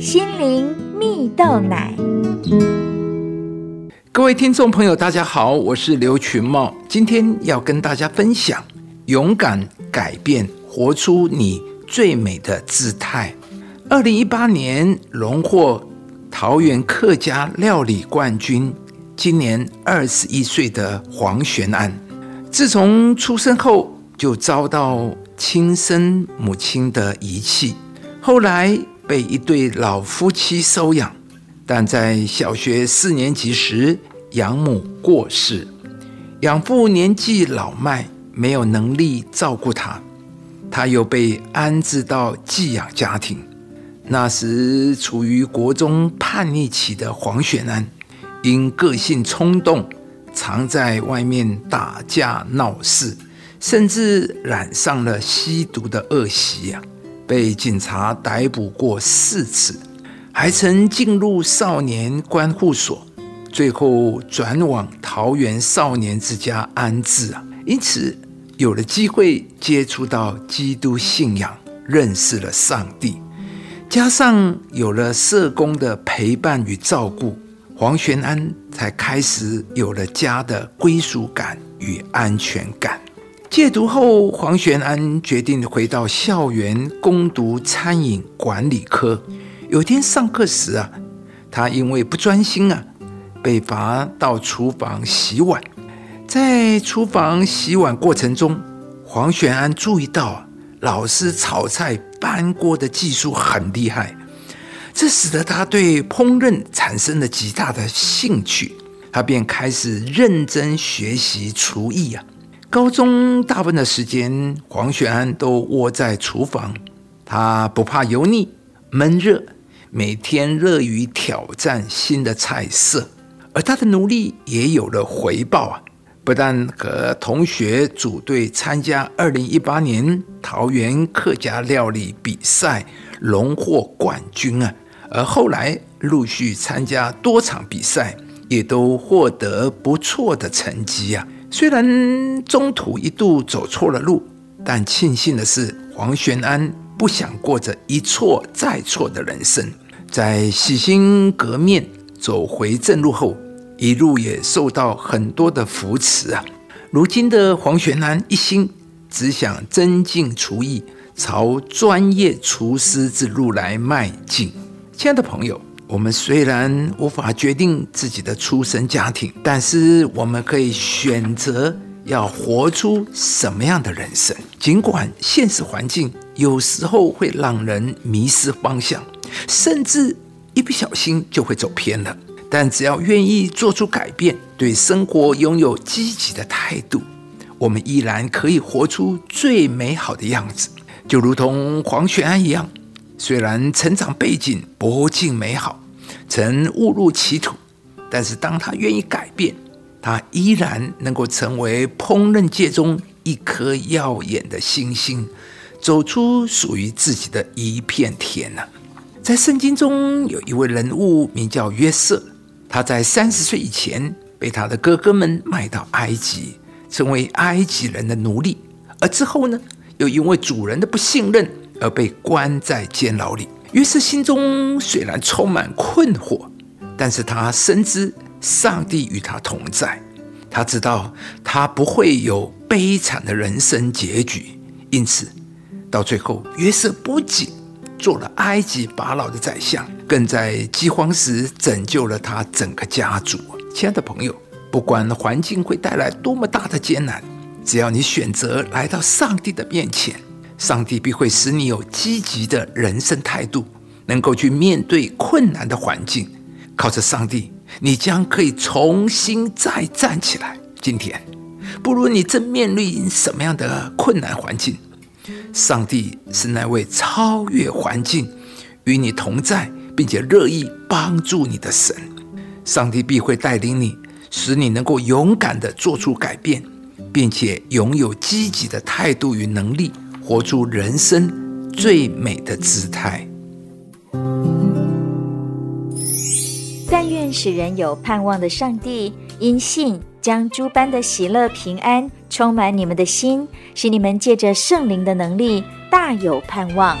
心灵蜜豆奶。各位听众朋友，大家好，我是刘群茂，今天要跟大家分享勇敢改变，活出你最美的姿态。二零一八年荣获桃园客家料理冠军，今年二十一岁的黄玄安，自从出生后就遭到亲生母亲的遗弃，后来。被一对老夫妻收养，但在小学四年级时，养母过世，养父年纪老迈，没有能力照顾他，他又被安置到寄养家庭。那时处于国中叛逆期的黄雪安，因个性冲动，常在外面打架闹事，甚至染上了吸毒的恶习呀。被警察逮捕过四次，还曾进入少年关护所，最后转往桃园少年之家安置啊。因此有了机会接触到基督信仰，认识了上帝，加上有了社工的陪伴与照顾，黄玄安才开始有了家的归属感与安全感。戒毒后，黄玄安决定回到校园攻读餐饮管理科。有天上课时啊，他因为不专心啊，被罚到厨房洗碗。在厨房洗碗过程中，黄玄安注意到老师炒菜翻锅的技术很厉害，这使得他对烹饪产生了极大的兴趣。他便开始认真学习厨艺啊。高中大部分的时间，黄雪安都窝在厨房。他不怕油腻、闷热，每天乐于挑战新的菜色。而他的努力也有了回报啊！不但和同学组队参加二零一八年桃园客家料理比赛，荣获冠军啊！而后来陆续参加多场比赛，也都获得不错的成绩啊！虽然中途一度走错了路，但庆幸的是，黄玄安不想过着一错再错的人生。在洗心革面、走回正路后，一路也受到很多的扶持啊。如今的黄玄安一心只想增进厨艺，朝专业厨师之路来迈进。亲爱的朋友。我们虽然无法决定自己的出生家庭，但是我们可以选择要活出什么样的人生。尽管现实环境有时候会让人迷失方向，甚至一不小心就会走偏了，但只要愿意做出改变，对生活拥有积极的态度，我们依然可以活出最美好的样子。就如同黄泉安一样。虽然成长背景不尽美好，曾误入歧途，但是当他愿意改变，他依然能够成为烹饪界中一颗耀眼的星星，走出属于自己的一片天呐。在圣经中有一位人物名叫约瑟，他在三十岁以前被他的哥哥们卖到埃及，成为埃及人的奴隶，而之后呢，又因为主人的不信任。而被关在监牢里，约瑟心中虽然充满困惑，但是他深知上帝与他同在，他知道他不会有悲惨的人生结局，因此到最后，约瑟不仅做了埃及法老的宰相，更在饥荒时拯救了他整个家族。亲爱的朋友，不管环境会带来多么大的艰难，只要你选择来到上帝的面前。上帝必会使你有积极的人生态度，能够去面对困难的环境。靠着上帝，你将可以重新再站起来。今天，不论你正面临什么样的困难环境，上帝是那位超越环境、与你同在，并且乐意帮助你的神。上帝必会带领你，使你能够勇敢地做出改变，并且拥有积极的态度与能力。活出人生最美的姿态。但愿使人有盼望的上帝，因信将诸般的喜乐平安充满你们的心，使你们借着圣灵的能力大有盼望。